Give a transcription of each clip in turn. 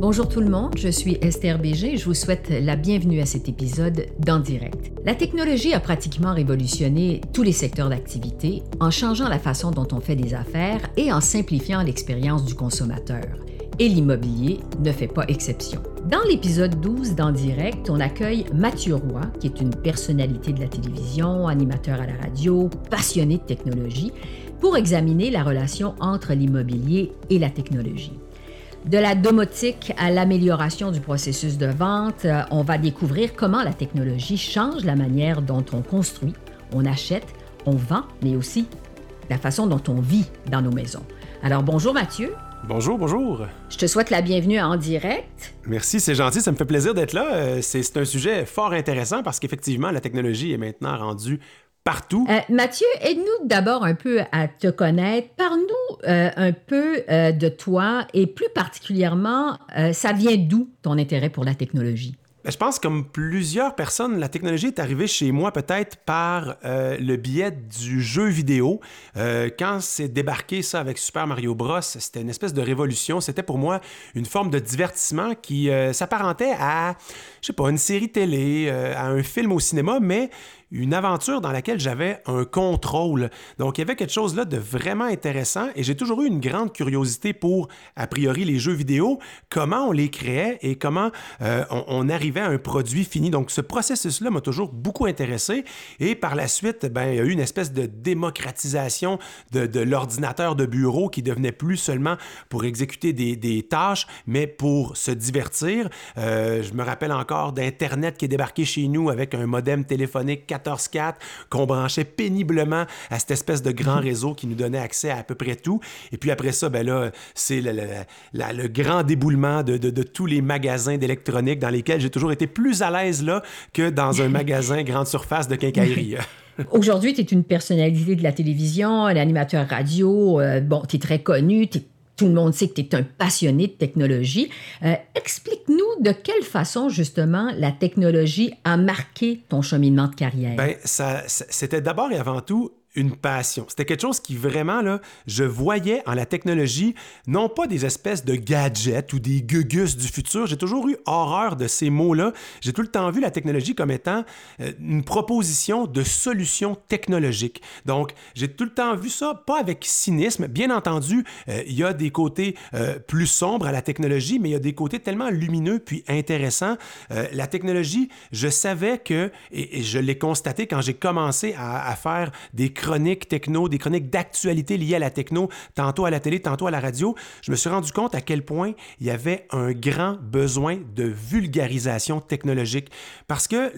Bonjour tout le monde, je suis Esther Bégé et je vous souhaite la bienvenue à cet épisode d'En direct. La technologie a pratiquement révolutionné tous les secteurs d'activité en changeant la façon dont on fait des affaires et en simplifiant l'expérience du consommateur. Et l'immobilier ne fait pas exception. Dans l'épisode 12 d'En direct, on accueille Mathieu Roy, qui est une personnalité de la télévision, animateur à la radio, passionné de technologie, pour examiner la relation entre l'immobilier et la technologie. De la domotique à l'amélioration du processus de vente, euh, on va découvrir comment la technologie change la manière dont on construit, on achète, on vend, mais aussi la façon dont on vit dans nos maisons. Alors bonjour Mathieu. Bonjour, bonjour. Je te souhaite la bienvenue en direct. Merci, c'est gentil, ça me fait plaisir d'être là. Euh, c'est un sujet fort intéressant parce qu'effectivement, la technologie est maintenant rendue partout. Euh, Mathieu, aide-nous d'abord un peu à te connaître. Parle-nous euh, un peu euh, de toi et plus particulièrement, ça vient d'où ton intérêt pour la technologie? Ben, je pense comme plusieurs personnes, la technologie est arrivée chez moi peut-être par le biais du jeu vidéo. quand c'est débarqué ça avec Super Mario Bros, c'était une espèce de révolution. C'était pour moi une forme de divertissement qui s'apparentait à, je sais pas, une série télé, à un film au cinéma, mais une aventure dans laquelle j'avais un contrôle. Donc, il y avait quelque chose là de vraiment intéressant et j'ai toujours eu une grande curiosité pour, a priori, les jeux vidéo, comment on les créait et comment euh, on, arrivait à un produit fini. Donc, ce processus-là m'a toujours beaucoup intéressé et par la suite, ben, il y a eu une espèce de démocratisation de, l'ordinateur de bureau qui devenait plus seulement pour exécuter des, tâches, mais pour se divertir. Euh, je me rappelle encore d'Internet qui est débarqué chez nous avec un modem téléphonique 14.4 qu'on branchait péniblement à cette espèce de grand réseau qui nous donnait accès à à peu près tout. Et puis après ça, ben là, c'est le, grand déboulement de, tous les magasins d'électronique dans lesquels j'ai toujours été plus à l'aise là que dans un magasin grande surface de quincaillerie. Aujourd'hui, tu es une personnalité de la télévision, un animateur radio. Euh, bon, tu es très connu, tu es tout le monde sait que tu es un passionné de technologie. Euh, explique-nous de quelle façon, justement, la technologie a marqué ton cheminement de carrière. Bien, ça, c'était d'abord et avant tout une passion. C'était quelque chose qui vraiment, là, je voyais en la technologie, non pas des espèces de gadgets ou des gugus du futur. J'ai toujours eu horreur de ces mots-là. J'ai tout le temps vu la technologie comme étant euh, une proposition de solution technologique. Donc, j'ai tout le temps vu ça, pas avec cynisme. Bien entendu, euh, il y a des côtés euh, plus sombres à la technologie, mais il y a des côtés tellement lumineux puis intéressants. la technologie, je savais que, et, je l'ai constaté quand j'ai commencé à, à faire des chroniques techno, des chroniques d'actualité liées à la techno, tantôt à la télé, tantôt à la radio, je me suis rendu compte à quel point il y avait un grand besoin de vulgarisation technologique. Parce que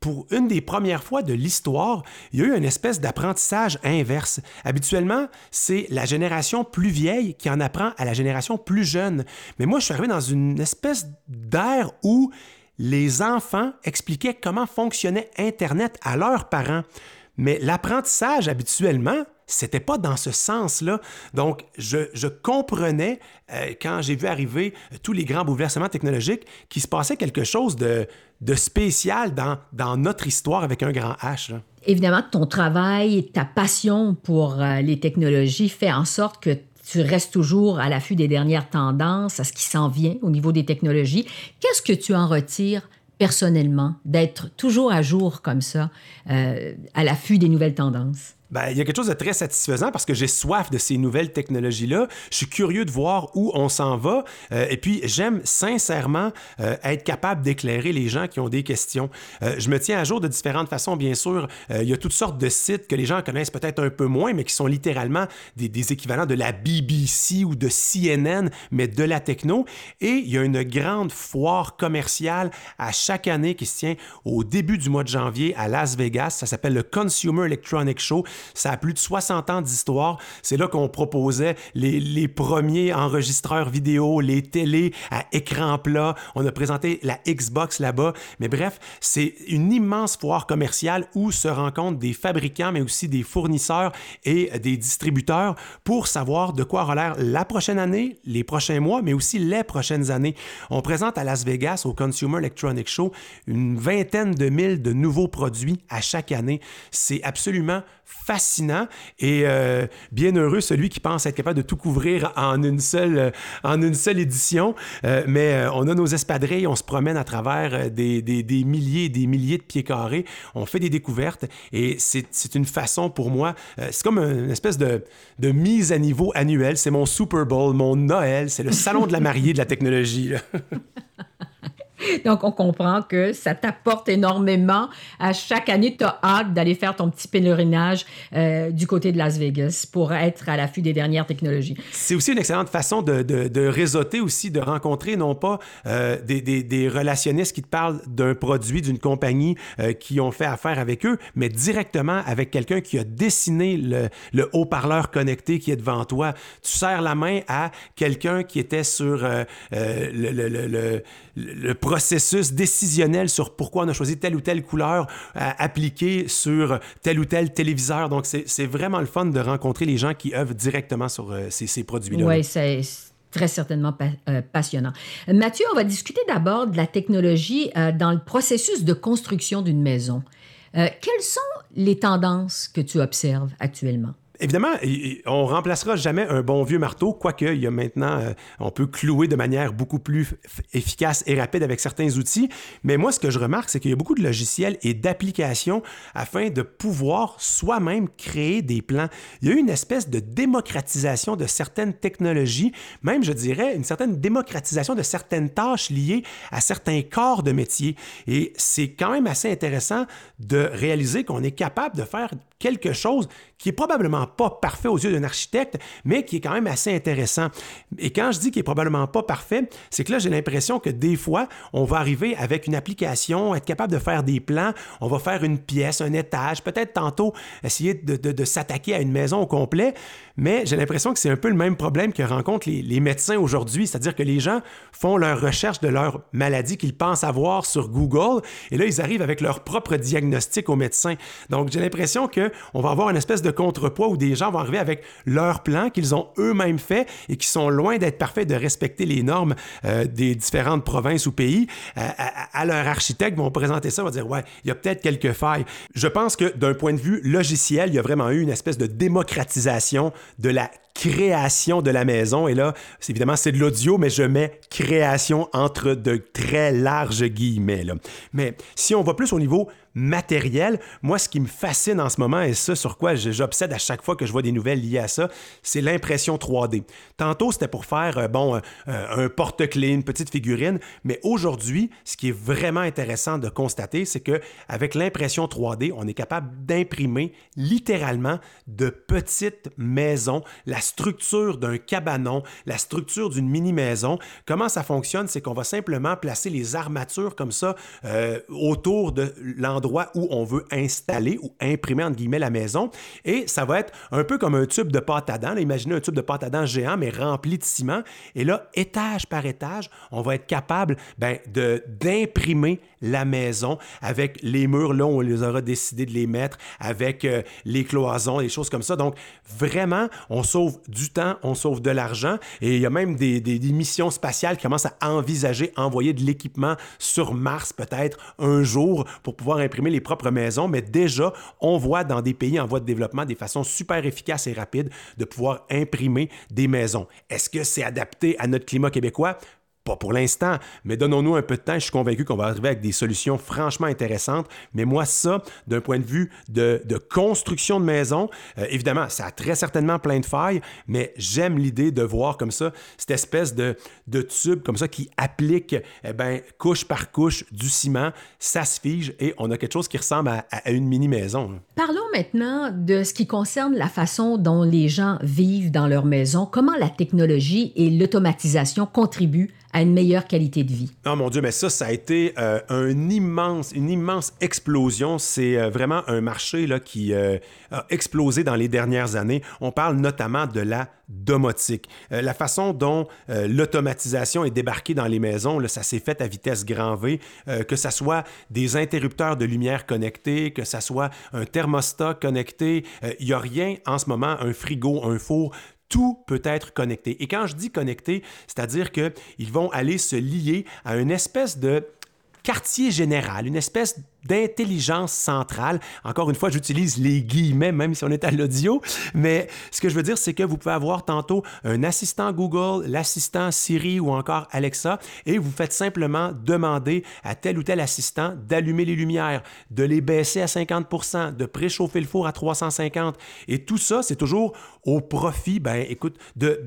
pour une des premières fois de l'histoire, il y a eu une espèce d'apprentissage inverse. Habituellement, c'est la génération plus vieille qui en apprend à la génération plus jeune. Mais moi, je suis arrivé dans une espèce d'ère où les enfants expliquaient comment fonctionnait Internet à leurs parents. Mais l'apprentissage, habituellement, c'était pas dans ce sens-là. Donc, je, comprenais, euh, quand j'ai vu arriver euh, tous les grands bouleversements technologiques, qu'il se passait quelque chose de, spécial dans, dans, notre histoire avec un grand H. Évidemment, ton travail, ta passion pour euh, les technologies fait en sorte que tu restes toujours à l'affût des dernières tendances, à ce qui s'en vient au niveau des technologies. Qu'est-ce que tu en retires personnellement, d'être toujours à jour comme ça, euh, à l'affût des nouvelles tendances? Ben, il y a quelque chose de très satisfaisant parce que j'ai soif de ces nouvelles technologies-là. Je suis curieux de voir où on s'en va. Euh, et puis, j'aime sincèrement euh, être capable d'éclairer les gens qui ont des questions. Euh, je me tiens à jour de différentes façons, bien sûr. il y a toutes sortes de sites que les gens connaissent peut-être un peu moins, mais qui sont littéralement des, des, équivalents de la BBC ou de CNN, mais de la techno. Et il y a une grande foire commerciale à chaque année qui se tient au début du mois de janvier à Las Vegas. Ça s'appelle le Consumer Electronic Show. Ça a plus de 60 ans d'histoire. C'est là qu'on proposait les, premiers enregistreurs vidéo, les télés à écran plat. On a présenté la Xbox là-bas. Mais bref, c'est une immense foire commerciale où se rencontrent des fabricants, mais aussi des fournisseurs et des distributeurs pour savoir de quoi aura l'air la prochaine année, les prochains mois, mais aussi les prochaines années. On présente à Las Vegas, au Consumer Electronic Show, une vingtaine de mille de nouveaux produits à chaque année. C'est absolument fascinant et euh, bien heureux celui qui pense être capable de tout couvrir en une seule, euh, en une seule édition. Euh, mais on a nos espadrilles, on se promène à travers des, des, des milliers et des milliers de pieds carrés, on fait des découvertes et c'est une façon pour moi, c'est comme une espèce de, de mise à niveau annuelle. C'est mon Super Bowl, mon Noël, c'est le salon de la mariée de la technologie. Donc, on comprend que ça t'apporte énormément. À chaque année, tu as hâte d'aller faire ton petit pèlerinage euh, du côté de Las Vegas pour être à l'affût des dernières technologies. C'est aussi une excellente façon de, réseauter aussi, de rencontrer non pas euh, des, relationnistes qui te parlent d'un produit, d'une compagnie euh, qui ont fait affaire avec eux, mais directement avec quelqu'un qui a dessiné le, le haut-parleur connecté qui est devant toi. Tu serres la main à quelqu'un qui était sur le, le, le, le processus décisionnel sur pourquoi on a choisi telle ou telle couleur à appliquer sur tel ou tel téléviseur. Donc, c'est vraiment le fun de rencontrer les gens qui œuvrent directement sur euh, ces, produits-là. Oui, c'est très certainement euh, passionnant. Mathieu, on va discuter d'abord de la technologie euh, dans le processus de construction d'une maison. quelles sont les tendances que tu observes actuellement? Évidemment, on remplacera jamais un bon vieux marteau, quoique il y a maintenant, euh, on peut clouer de manière beaucoup plus efficace et rapide avec certains outils. Mais moi, ce que je remarque, c'est qu'il y a beaucoup de logiciels et d'applications afin de pouvoir soi-même créer des plans. Il y a eu une espèce de démocratisation de certaines technologies, même, je dirais, une certaine démocratisation de certaines tâches liées à certains corps de métier. Et c'est quand même assez intéressant de réaliser qu'on est capable de faire quelque chose qui est probablement pas parfait aux yeux d'un architecte, mais qui est quand même assez intéressant. Et quand je dis qu'il est probablement pas parfait, c'est que là, j'ai l'impression que des fois, on va arriver avec une application, être capable de faire des plans, on va faire une pièce, un étage, peut-être tantôt essayer de, s'attaquer à une maison au complet, mais j'ai l'impression que c'est un peu le même problème que rencontrent les, médecins aujourd'hui, c'est-à-dire que les gens font leur recherche de leur maladie qu'ils pensent avoir sur Google, et là, ils arrivent avec leur propre diagnostic au médecin. Donc, j'ai l'impression qu'on va avoir une espèce de contrepoids où des gens vont arriver avec leur plan qu'ils ont eux-mêmes fait et qui sont loin d'être parfaits, de respecter les normes euh, des différentes provinces ou pays. Euh, à, leur architecte vont présenter ça, vont dire ouais, il y a peut-être quelques failles. Je pense que d'un point de vue logiciel, il y a vraiment eu une espèce de démocratisation de la création de la maison. Et là, évidemment, c'est de l'audio, mais je mets création entre de très larges guillemets. Mais si on va plus au niveau matériel. Moi, ce qui me fascine en ce moment et ce sur quoi j'obsède à chaque fois que je vois des nouvelles liées à ça, c'est l'impression 3D. Tantôt, c'était pour faire, euh, bon, euh, un porte-clés, une petite figurine, mais aujourd'hui, ce qui est vraiment intéressant de constater, c'est que avec l'impression 3D, on est capable d'imprimer littéralement de petites maisons, structure d'un cabanon, la structure d'une mini-maison. Comment ça fonctionne? C'est qu'on va simplement placer les armatures comme ça euh, autour de l'endroit où on veut installer ou imprimer entre guillemets la maison. Et ça va être un peu comme un tube de pâte à dents. imaginez un tube de pâte à dents géant, mais rempli de ciment. Et là, étage par étage, on va être capable ben, d'imprimer la maison avec les murs là où on les aura décidé de les mettre, avec euh, les cloisons, des choses comme ça. Donc, vraiment, on sauve du temps, on sauve de l'argent. Et il y a même des, des, missions spatiales qui commencent à envisager envoyer de l'équipement sur Mars peut-être un jour pour pouvoir imprimer les propres maisons, mais déjà, on voit dans des pays en voie de développement des façons super efficaces et rapides de pouvoir imprimer des maisons. Est-ce que c'est adapté à notre climat québécois? Pas pour l'instant, mais donnons-nous un peu de temps. Je suis convaincu qu'on va arriver avec des solutions franchement intéressantes. Mais moi, ça, d'un point de vue de, construction de maison, euh, évidemment, ça a très certainement plein de failles, mais j'aime l'idée de voir comme ça cette espèce de, de tube comme ça qui applique eh ben, couche par couche du ciment. Ça se fige et on a quelque chose qui ressemble à, à une mini-maison. Parlons maintenant de ce qui concerne la façon dont les gens vivent dans leur maison. Comment la technologie et l'automatisation contribuent à une meilleure qualité de vie. Oh mon Dieu, mais ça, ça a été euh, un immense, une immense explosion. C'est euh, vraiment un marché là, qui euh, a explosé dans les dernières années. On parle notamment de la domotique. la façon dont l'automatisation est débarquée dans les maisons, ça s'est fait à vitesse grand V, que ce soit des interrupteurs de lumière connectés, que ce soit un thermostat connecté. Il n'y a rien en ce moment, un frigo, un four, tout peut être connecté. Et quand je dis connecté, c'est-à-dire qu'ils vont aller se lier à une espèce de quartier général, une espèce d'intelligence centrale. Encore une fois, j'utilise les guillemets, même si on est à l'audio, mais ce que je veux dire, c'est que vous pouvez avoir tantôt un assistant Google, l'assistant Siri ou encore Alexa, et vous faites simplement demander à tel ou tel assistant d'allumer les lumières, de les baisser à 50% de préchauffer le four à 350. Et tout ça, c'est toujours au profit, ben écoute, de,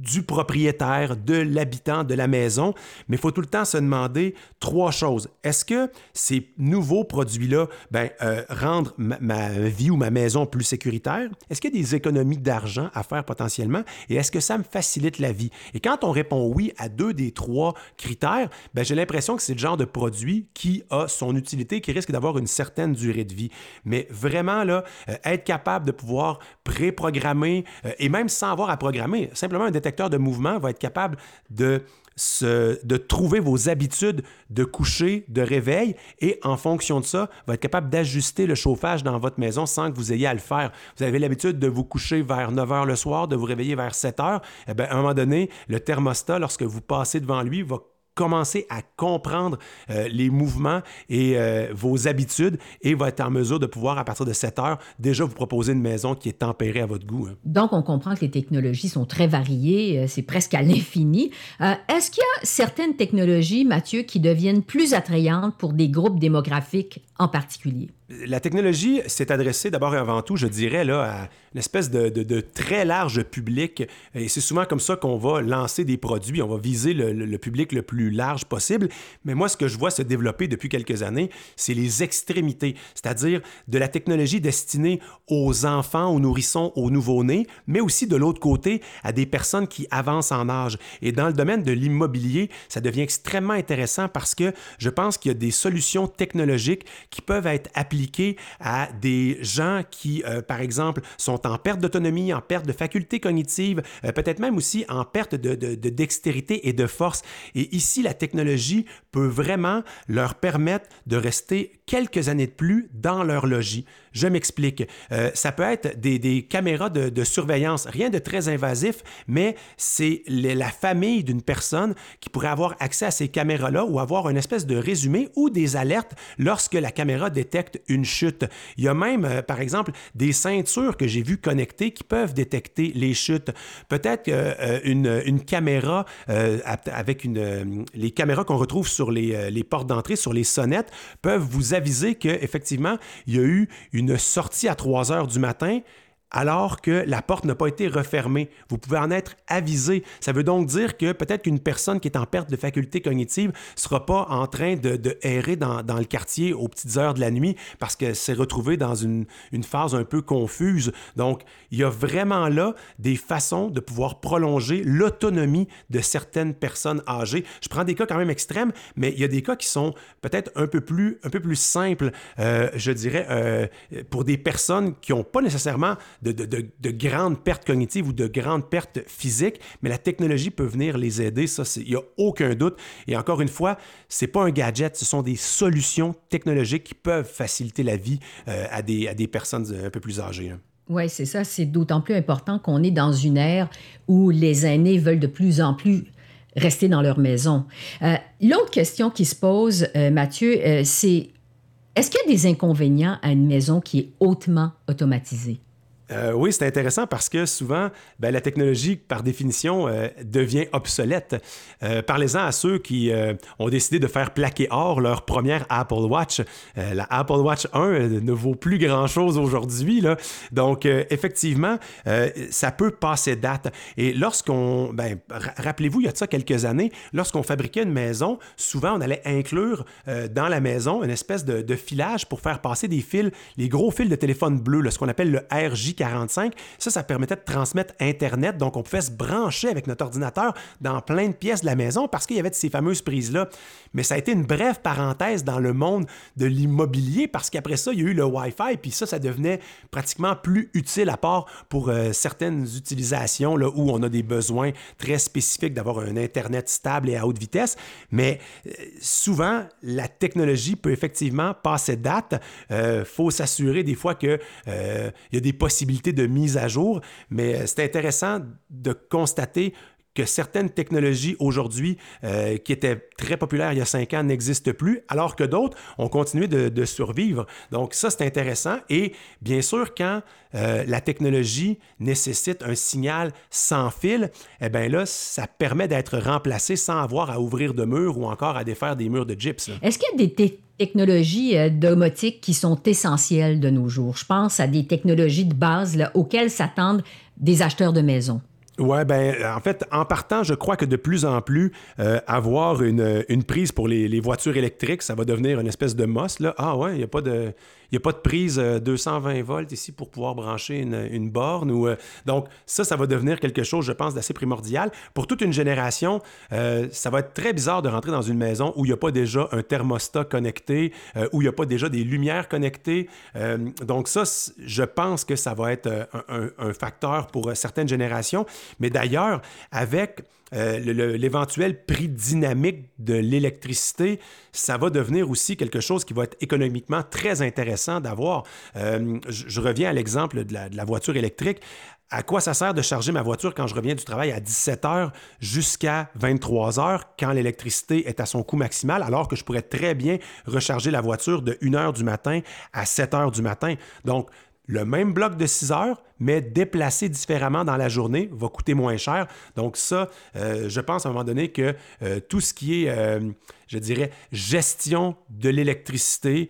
du propriétaire, de l'habitant de la maison. Mais il faut tout le temps se demander trois choses. Est-ce que ces nouveaux produits-là ben, euh, rendent ma, vie ou ma maison plus sécuritaire? Est-ce qu'il y a des économies d'argent à faire potentiellement? Et est-ce que ça me facilite la vie? Et quand on répond oui à deux des trois critères, ben, j'ai l'impression que c'est le genre de produit qui a son utilité, qui risque d'avoir une certaine durée de vie. Mais vraiment, là, euh, être capable de pouvoir préprogrammer euh, et même sans avoir à programmer, simplement un détecteur de mouvement va être capable de de trouver vos habitudes de coucher, de réveil, et en fonction de ça, va être capable d'ajuster le chauffage dans votre maison sans que vous ayez à le faire. Vous avez l'habitude de vous coucher vers 9 h le soir, de vous réveiller vers 7 h. Eh bien, à un moment donné, le thermostat, lorsque vous passez devant lui, va commencer à comprendre euh, les mouvements et euh, vos habitudes et va être en mesure de pouvoir, à partir de 7 heures, déjà vous proposer une maison qui est tempérée à votre goût. Hein. Donc, on comprend que les technologies sont très variées, euh, c'est presque à l'infini. Est-ce qu'il y a certaines technologies, Mathieu, qui deviennent plus attrayantes pour des groupes démographiques en particulier? La technologie s'est adressée d'abord et avant tout, je dirais, là, à une espèce de, très large public. Et c'est souvent comme ça qu'on va lancer des produits. On va viser le, public le plus large possible. Mais moi, ce que je vois se développer depuis quelques années, c'est les extrémités, c'est-à-dire de la technologie destinée aux enfants, aux nourrissons, aux nouveau-nés, mais aussi de l'autre côté à des personnes qui avancent en âge. Et dans le domaine de l'immobilier, ça devient extrêmement intéressant parce que je pense qu'il y a des solutions technologiques qui peuvent être appliquées à des gens qui, euh, par exemple, sont en perte d'autonomie, en perte de faculté cognitive, euh, peut-être même aussi en perte de, dextérité et de force. Et ici, la technologie peut vraiment leur permettre de rester quelques années de plus dans leur logis. Je m'explique. Euh, ça peut être des, caméras de, surveillance, rien de très invasif, mais c'est la famille d'une personne qui pourrait avoir accès à ces caméras-là ou avoir une espèce de résumé ou des alertes lorsque la caméra détecte une chute. Il y a même, euh, par exemple, des ceintures que j'ai vues connectées qui peuvent détecter les chutes. Peut-être euh, une, caméra avec une, les caméras qu'on retrouve sur les, les portes d'entrée, sur les sonnettes, peuvent vous aviser qu'effectivement, il y a eu une une sortie à 3 heures du matin alors que la porte n'a pas été refermée. Vous pouvez en être avisé. Ça veut donc dire que peut-être qu'une personne qui est en perte de faculté cognitive ne sera pas en train de, errer dans, le quartier aux petites heures de la nuit parce qu'elle s'est retrouvée dans une, phase un peu confuse. Donc, il y a vraiment là des façons de pouvoir prolonger l'autonomie de certaines personnes âgées. Je prends des cas quand même extrêmes, mais il y a des cas qui sont peut-être un peu plus, un peu plus simples, euh, je dirais, euh, pour des personnes qui n'ont pas nécessairement de, grandes pertes cognitives ou de grandes pertes physiques, mais la technologie peut venir les aider, ça, il n'y a aucun doute. Et encore une fois, ce n'est pas un gadget, ce sont des solutions technologiques qui peuvent faciliter la vie euh, à, des, à des personnes un peu plus âgées. Hein. Oui, c'est ça. C'est d'autant plus important qu'on est dans une ère où les aînés veulent de plus en plus rester dans leur maison. Euh, l'autre question qui se pose, euh, Mathieu, c'est est-ce qu'il y a des inconvénients à une maison qui est hautement automatisée? Euh, oui, c'est intéressant parce que souvent, ben, la technologie, par définition, euh, devient obsolète. Euh, parlez-en à ceux qui ont décidé de faire plaquer or leur première Apple Watch. la Apple Watch 1 ne vaut plus grand-chose aujourd'hui. Donc, effectivement, ça peut passer date. Et lorsqu'on, ben, rappelez-vous, il y a de ça quelques années, lorsqu'on fabriquait une maison, souvent, on allait inclure dans la maison une espèce de, de, filage pour faire passer des fils, les gros fils de téléphone bleu, ce qu'on appelle le RJ 45. Ça, ça permettait de transmettre Internet. Donc, on pouvait se brancher avec notre ordinateur dans plein de pièces de la maison parce qu'il y avait ces fameuses prises-là. Mais ça a été une brève parenthèse dans le monde de l'immobilier parce qu'après ça, il y a eu le Wi-Fi. Puis ça, ça devenait pratiquement plus utile à part pour euh, certaines utilisations là, où on a des besoins très spécifiques d'avoir un Internet stable et à haute vitesse. Mais euh, souvent, la technologie peut effectivement passer date. Il euh, faut s'assurer des fois qu'il y a des possibilités de mise à jour, mais euh, c'est intéressant de constater que certaines technologies aujourd'hui euh, qui étaient très populaires il y a cinq ans n'existent plus, alors que d'autres ont continué de, survivre. Donc ça, c'est intéressant. Et bien sûr, quand euh, la technologie nécessite un signal sans fil, eh bien là, ça permet d'être remplacé sans avoir à ouvrir de murs ou encore à défaire des murs de gyps. Est-ce qu'il y a des technologies euh, domotiques qui sont essentielles de nos jours? Je pense à des technologies de base auxquelles s'attendent des acheteurs de maisons. Ouais, ben, en fait, en partant, je crois que de plus en plus, euh, avoir une, une, prise pour les, voitures électriques, ça va devenir une espèce de mosse. Là. Ah ouais, il n'y a pas de. A pas de prise 220 euh, volts ici pour pouvoir brancher une, borne. Ou, euh, donc, ça, ça va devenir quelque chose, je pense, d'assez primordial. Pour toute une génération, euh, ça va être très bizarre de rentrer dans une maison où il n'y a pas déjà un thermostat connecté, où il n'y a pas déjà des lumières connectées. donc, ça, je pense que ça va être un facteur pour certaines générations. Mais d'ailleurs, avec euh, l'éventuel prix dynamique de l'électricité, ça va devenir aussi quelque chose qui va être économiquement très intéressant d'avoir. Euh, je, reviens à l'exemple de la, voiture électrique à quoi ça sert de charger ma voiture quand je reviens du travail à 17 h jusqu'à 23 h quand l'électricité est à son coût maximal, alors que je pourrais très bien recharger la voiture de 1 h du matin à 7 h du matin? Donc, le même bloc de 6 heures, mais déplacé différemment dans la journée, va coûter moins cher. Donc ça, euh, je pense à un moment donné que euh, tout ce qui est, euh, je dirais, gestion de l'électricité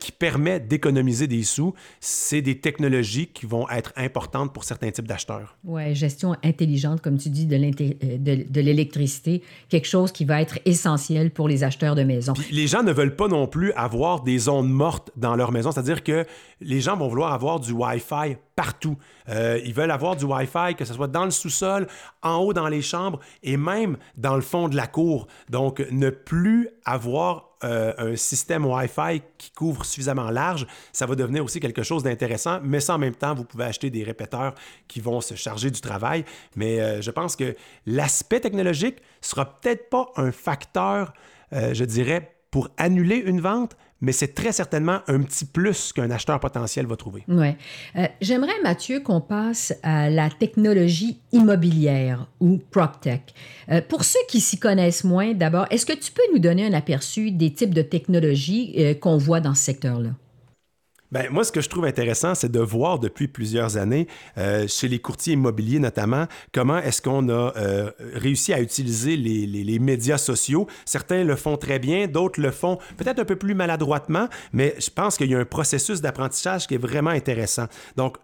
qui permet d'économiser des sous, c'est des technologies qui vont être importantes pour certains types d'acheteurs. Oui, gestion intelligente, comme tu dis, de l'électricité, quelque chose qui va être essentiel pour les acheteurs de maisons. les gens ne veulent pas non plus avoir des zones mortes dans leur maison, c'est-à-dire que les gens vont vouloir avoir du Wi-Fi partout. Euh, ils veulent avoir du Wi-Fi, que ce soit dans le sous-sol, en haut dans les chambres et même dans le fond de la cour. Donc, ne plus avoir euh, un système Wi-Fi qui couvre suffisamment large, ça va devenir aussi quelque chose d'intéressant, mais ça, en même temps, vous pouvez acheter des répéteurs qui vont se charger du travail. Mais euh, je pense que l'aspect technologique sera peut-être pas un facteur, je dirais, pour annuler une vente, mais c'est très certainement un petit plus qu'un acheteur potentiel va trouver. Oui. Euh, j'aimerais, Mathieu, qu'on passe à la technologie immobilière ou PropTech. Euh, pour ceux qui s'y connaissent moins, d'abord, est-ce que tu peux nous donner un aperçu des types de technologies euh, qu'on voit dans ce secteur-là? Ben, moi, ce que je trouve intéressant, c'est de voir depuis plusieurs années, euh, chez les courtiers immobiliers notamment, comment est-ce qu'on a euh, réussi à utiliser les, les, les, médias sociaux. Certains le font très bien, d'autres le font peut-être un peu plus maladroitement, mais je pense qu'il y a un processus d'apprentissage qui est vraiment intéressant. Donc,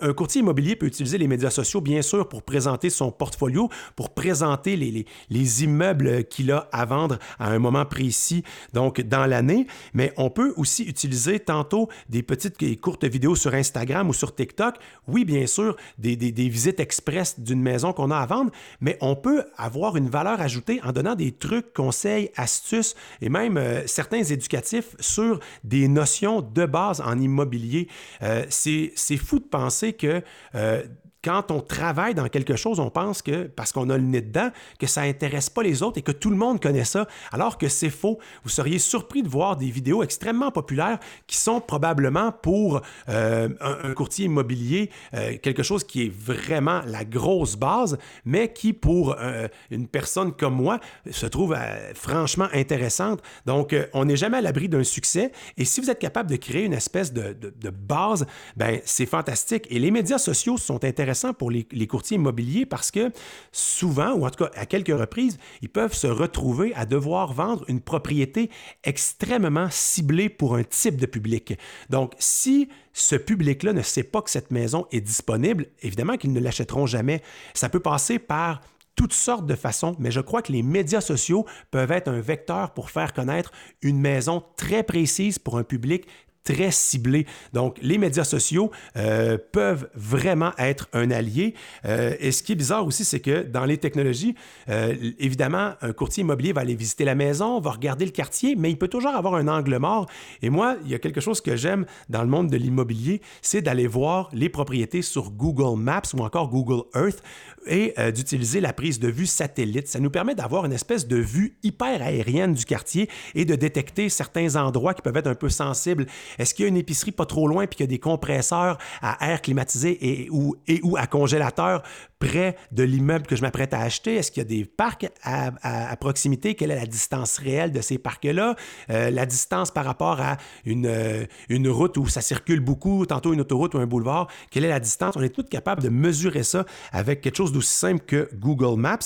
un courtier immobilier peut utiliser les médias sociaux, bien sûr, pour présenter son portfolio, pour présenter les, les, immeubles qu'il a à vendre à un moment précis, donc dans l'année, mais on peut aussi utiliser tantôt des petites et courtes vidéos sur Instagram ou sur TikTok. Oui, bien sûr, des visites express d'une maison qu'on a à vendre, mais on peut avoir une valeur ajoutée en donnant des trucs, conseils, astuces et même euh, certains éducatifs sur des notions de base en immobilier. Euh, c'est fou de penser que euh, quand on travaille dans quelque chose, on pense que, parce qu'on a le nez dedans, que ça intéresse pas les autres et que tout le monde connaît ça, alors que c'est faux. Vous seriez surpris de voir des vidéos extrêmement populaires qui sont probablement pour euh, un, courtier immobilier, euh, quelque chose qui est vraiment la grosse base, mais qui, pour euh, une personne comme moi, se trouve franchement intéressante. Donc, on n'est jamais à l'abri d'un succès. Et si vous êtes capable de créer une espèce de, de, base, ben c'est fantastique. Et les médias sociaux sont intéressants pour les, courtiers immobiliers parce que souvent, ou en tout cas à quelques reprises, ils peuvent se retrouver à devoir vendre une propriété extrêmement ciblée pour un type de public. Donc, si ce public-là ne sait pas que cette maison est disponible, évidemment qu'ils ne l'achèteront jamais. Ça peut passer par toutes sortes de façons, mais je crois que les médias sociaux peuvent être un vecteur pour faire connaître une maison très précise pour un public très ciblé. Donc, les médias sociaux euh, peuvent vraiment être un allié. Euh, et ce qui est bizarre aussi, c'est que dans les technologies, euh, évidemment, un courtier immobilier va aller visiter la maison, va regarder le quartier, mais il peut toujours avoir un angle mort. Et moi, il y a quelque chose que j'aime dans le monde de l'immobilier, c'est d'aller voir les propriétés sur Google Maps ou encore Google Earth et d'utiliser la prise de vue satellite. Ça nous permet d'avoir une espèce de vue hyper aérienne du quartier et de détecter certains endroits qui peuvent être un peu sensibles Est-ce qu'il y a une épicerie pas trop loin puis qu'il y a des compresseurs à air climatisé et ou, et ou à congélateur près de l'immeuble que je m'apprête à acheter? Est-ce qu'il y a des parcs à, proximité? Quelle est la distance réelle de ces parcs-là? Euh, la distance par rapport à une, euh, une route où ça circule beaucoup, tantôt une autoroute ou un boulevard, quelle est la distance? On est tous capables de mesurer ça avec quelque chose d'aussi simple que Google Maps.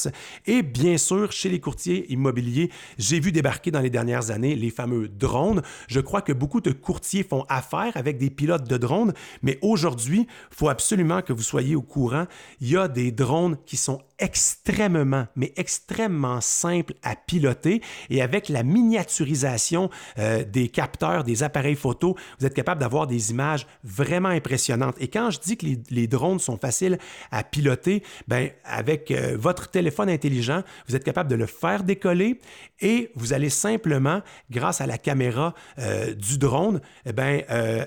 Et bien sûr, chez les courtiers immobiliers, j'ai vu débarquer dans les dernières années les fameux drones. Je crois que beaucoup de courtiers font affaire avec des pilotes de drones, mais aujourd'hui, il faut absolument que vous soyez au courant. Il y a des drones qui sont extrêmement, mais extrêmement simples à piloter et avec la miniaturisation euh, des capteurs, des appareils photo, vous êtes capable d'avoir des images vraiment impressionnantes. Et quand je dis que les, drones sont faciles à piloter, ben avec euh, votre téléphone intelligent, vous êtes capable de le faire décoller et vous allez simplement, grâce à la caméra euh, du drone, eh ben,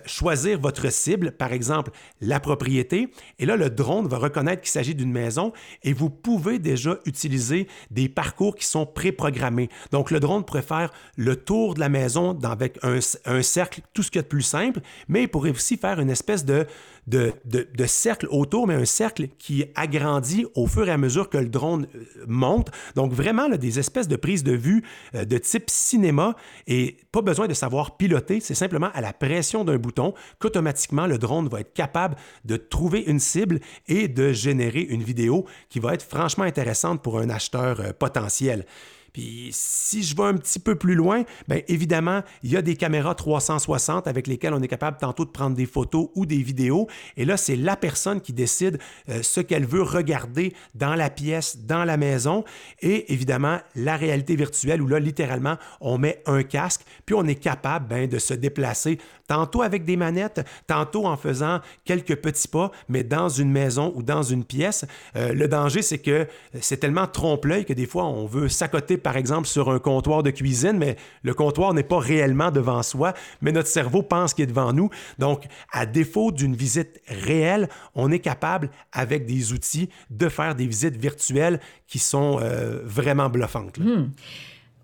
choisir votre cible, par exemple la propriété. Et là, le drone va reconnaître qu'il s'agit d'une maison et vous pouvez déjà utiliser des parcours qui sont préprogrammés. Donc, le drone pourrait faire le tour de la maison avec un, un cercle, tout ce qu'il y a de plus simple, mais il pourrait aussi faire une espèce de de, de, cercle autour, mais un cercle qui agrandit au fur et à mesure que le drone euh, monte. Donc vraiment des espèces de prises de vue euh, de type cinéma et pas besoin de savoir piloter, c'est simplement à la pression d'un bouton qu'automatiquement le drone va être capable de trouver une cible et de générer une vidéo qui va être franchement intéressante pour un acheteur euh, potentiel. Puis si je vais un petit peu plus loin, bien évidemment, il y a des caméras 360 avec lesquelles on est capable tantôt de prendre des photos ou des vidéos. Et là, c'est la personne qui décide euh, ce qu'elle veut regarder dans la pièce, dans la maison. Et évidemment, la réalité virtuelle où là, littéralement, on met un casque, puis on est capable ben, de se déplacer tantôt avec des manettes, tantôt en faisant quelques petits pas, mais dans une maison ou dans une pièce. Euh, le danger, c'est que c'est tellement trompe-l'œil que des fois, on veut s'accoter par exemple, sur un comptoir de cuisine, mais le comptoir n'est pas réellement devant soi, mais notre cerveau pense qu'il est devant nous. Donc, à défaut d'une visite réelle, on est capable, avec des outils, de faire des visites virtuelles qui sont euh, vraiment bluffantes. Hmm.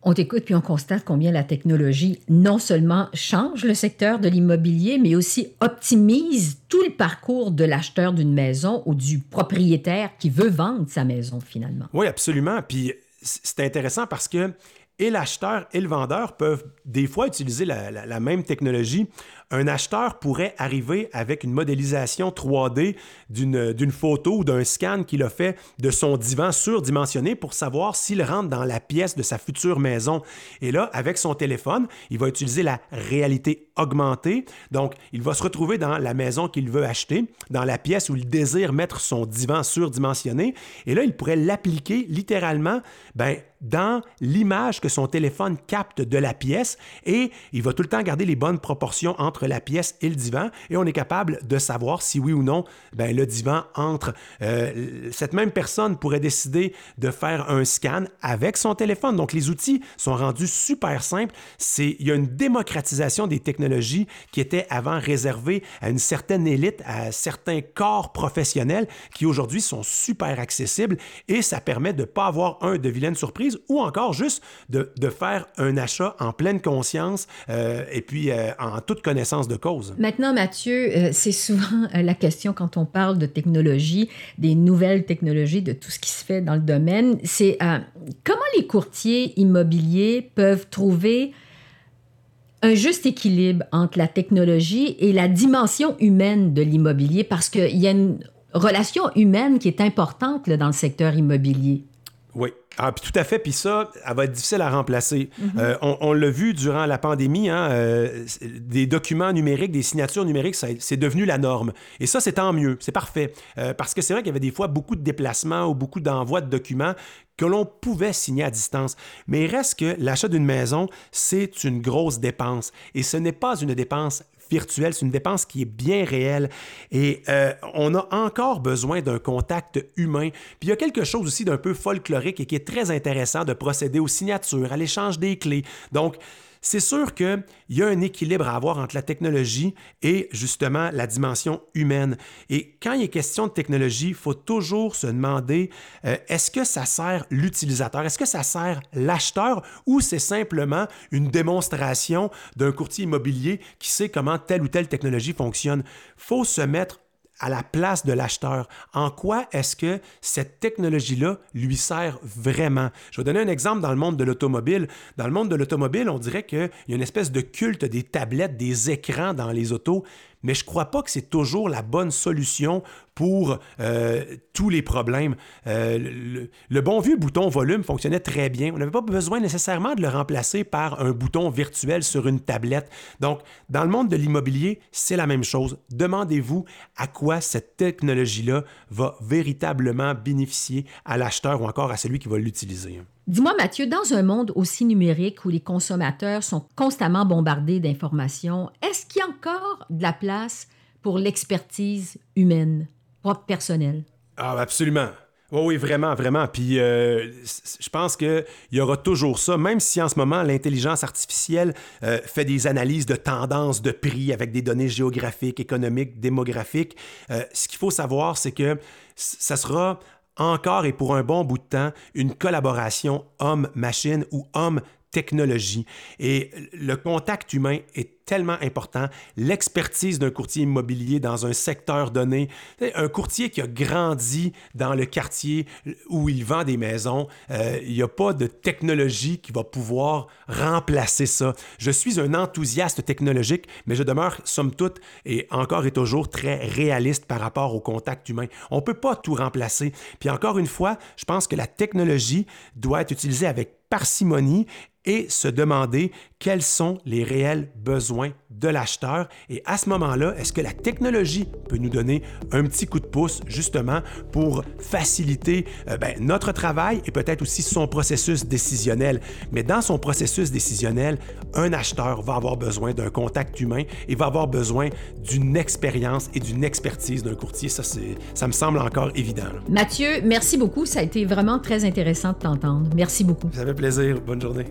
On t'écoute puis on constate combien la technologie non seulement change le secteur de l'immobilier, mais aussi optimise tout le parcours de l'acheteur d'une maison ou du propriétaire qui veut vendre sa maison finalement. Oui, absolument. Puis c'est intéressant parce que et l'acheteur et le vendeur peuvent des fois utiliser la, même technologie. Un acheteur pourrait arriver avec une modélisation 3D d'une photo ou d'un scan qu'il a fait de son divan surdimensionné pour savoir s'il rentre dans la pièce de sa future maison. Et là, avec son téléphone, il va utiliser la réalité augmentée. Donc, il va se retrouver dans la maison qu'il veut acheter, dans la pièce où il désire mettre son divan surdimensionné. Et là, il pourrait l'appliquer littéralement ben, dans l'image que son téléphone capte de la pièce et il va tout le temps garder les bonnes proportions entre la pièce et le divan et on est capable de savoir si oui ou non ben, le divan entre. Euh, cette même personne pourrait décider de faire un scan avec son téléphone. Donc les outils sont rendus super simples. C'est, il y a une démocratisation des technologies qui était avant réservée à une certaine élite, à certains corps professionnels qui aujourd'hui sont super accessibles et ça permet de ne pas avoir un de vilaines surprises ou encore juste de, de faire un achat en pleine conscience euh, et puis euh, en toute connaissance de cause. Maintenant, Mathieu, euh, c'est souvent la question quand on parle de technologie, des nouvelles technologies, de tout ce qui se fait dans le domaine, c'est comment les courtiers immobiliers peuvent trouver un juste équilibre entre la technologie et la dimension humaine de l'immobilier? Parce qu'il y a une relation humaine qui est importante dans le secteur immobilier. Oui, ah, puis tout à fait. Puis ça, elle va être difficile à remplacer. Mhm. Euh, on, l'a vu durant la pandémie, hein, euh, des documents numériques, des signatures numériques, c'est devenu la norme. Et ça, c'est tant mieux. C'est parfait. Euh, parce que c'est vrai qu'il y avait des fois beaucoup de déplacements ou beaucoup d'envois de documents que l'on pouvait signer à distance. Mais il reste que l'achat d'une maison, c'est une grosse dépense. Et ce n'est pas une dépense virtuelle, c'est une dépense qui est bien réelle et euh, on a encore besoin d'un contact humain. Puis il y a quelque chose aussi d'un peu folklorique et qui est très intéressant de procéder aux signatures, à l'échange des clés. Donc, c'est sûr qu'il y a un équilibre à avoir entre la technologie et justement la dimension humaine. Et quand il est question de technologie, il faut toujours se demander euh, est-ce que ça sert l'utilisateur, est-ce que ça sert l'acheteur? Ou c'est simplement une démonstration d'un courtier immobilier qui sait comment telle ou telle technologie fonctionne? Il faut se mettre à la place de l'acheteur. En quoi est-ce que cette technologie-là lui sert vraiment? Je vais donner un exemple dans le monde de l'automobile. Dans le monde de l'automobile, on dirait qu'il y a une espèce de culte des tablettes, des écrans dans les autos mais je ne crois pas que c'est toujours la bonne solution pour euh, tous les problèmes. Euh, le, bon vieux bouton volume fonctionnait très bien. On n'avait pas besoin nécessairement de le remplacer par un bouton virtuel sur une tablette. Donc, dans le monde de l'immobilier, c'est la même chose. Demandez-vous à quoi cette technologie-là va véritablement bénéficier à l'acheteur ou encore à celui qui va l'utiliser. Dis-moi, Mathieu, dans un monde aussi numérique où les consommateurs sont constamment bombardés d'informations, est-ce qu'il y a encore de la place pour l'expertise humaine, propre personnelle? Ah, absolument. Oui, oui, vraiment, vraiment. Puis euh, je pense qu'il y aura toujours ça, même si en ce moment, l'intelligence artificielle euh, fait des analyses de tendances de prix avec des données géographiques, économiques, démographiques. Euh, ce qu'il faut savoir, c'est que ça sera encore et pour un bon bout de temps une collaboration homme-machine ou homme-technologie. Et le contact humain est tellement important. L'expertise d'un courtier immobilier dans un secteur donné, un courtier qui a grandi dans le quartier où il vend des maisons, euh, il n'y a pas de technologie qui va pouvoir remplacer ça. Je suis un enthousiaste technologique, mais je demeure, somme toute, et encore et toujours très réaliste par rapport au contact humain. On ne peut pas tout remplacer. Puis encore une fois, je pense que la technologie doit être utilisée avec parcimonie et se demander quels sont les réels besoins de l'acheteur. Et à ce moment-là, est-ce que la technologie peut nous donner un petit coup de pouce justement pour faciliter euh, ben, notre travail et peut-être aussi son processus décisionnel? Mais dans son processus décisionnel, un acheteur va avoir besoin d'un contact humain et va avoir besoin d'une expérience et d'une expertise d'un courtier. Ça, ça me semble encore évident. Mathieu, merci beaucoup. Ça a été vraiment très intéressant de t'entendre. Merci beaucoup. Ça fait plaisir. Bonne journée.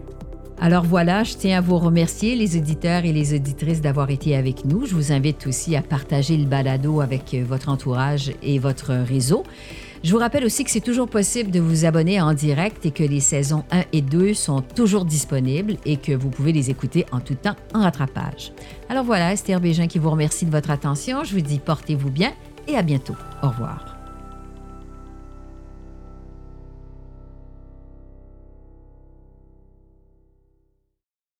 Alors voilà, je tiens à vous remercier, les auditeurs et les auditrices, d'avoir été avec nous. Je vous invite aussi à partager le balado avec euh, votre entourage et votre réseau. Je vous rappelle aussi que c'est toujours possible de vous abonner en direct et que les saisons 1 et 2 sont toujours disponibles et que vous pouvez les écouter en tout temps en rattrapage. Alors voilà, Esther Bégin qui vous remercie de votre attention. Je vous dis portez-vous bien et à bientôt. Au revoir.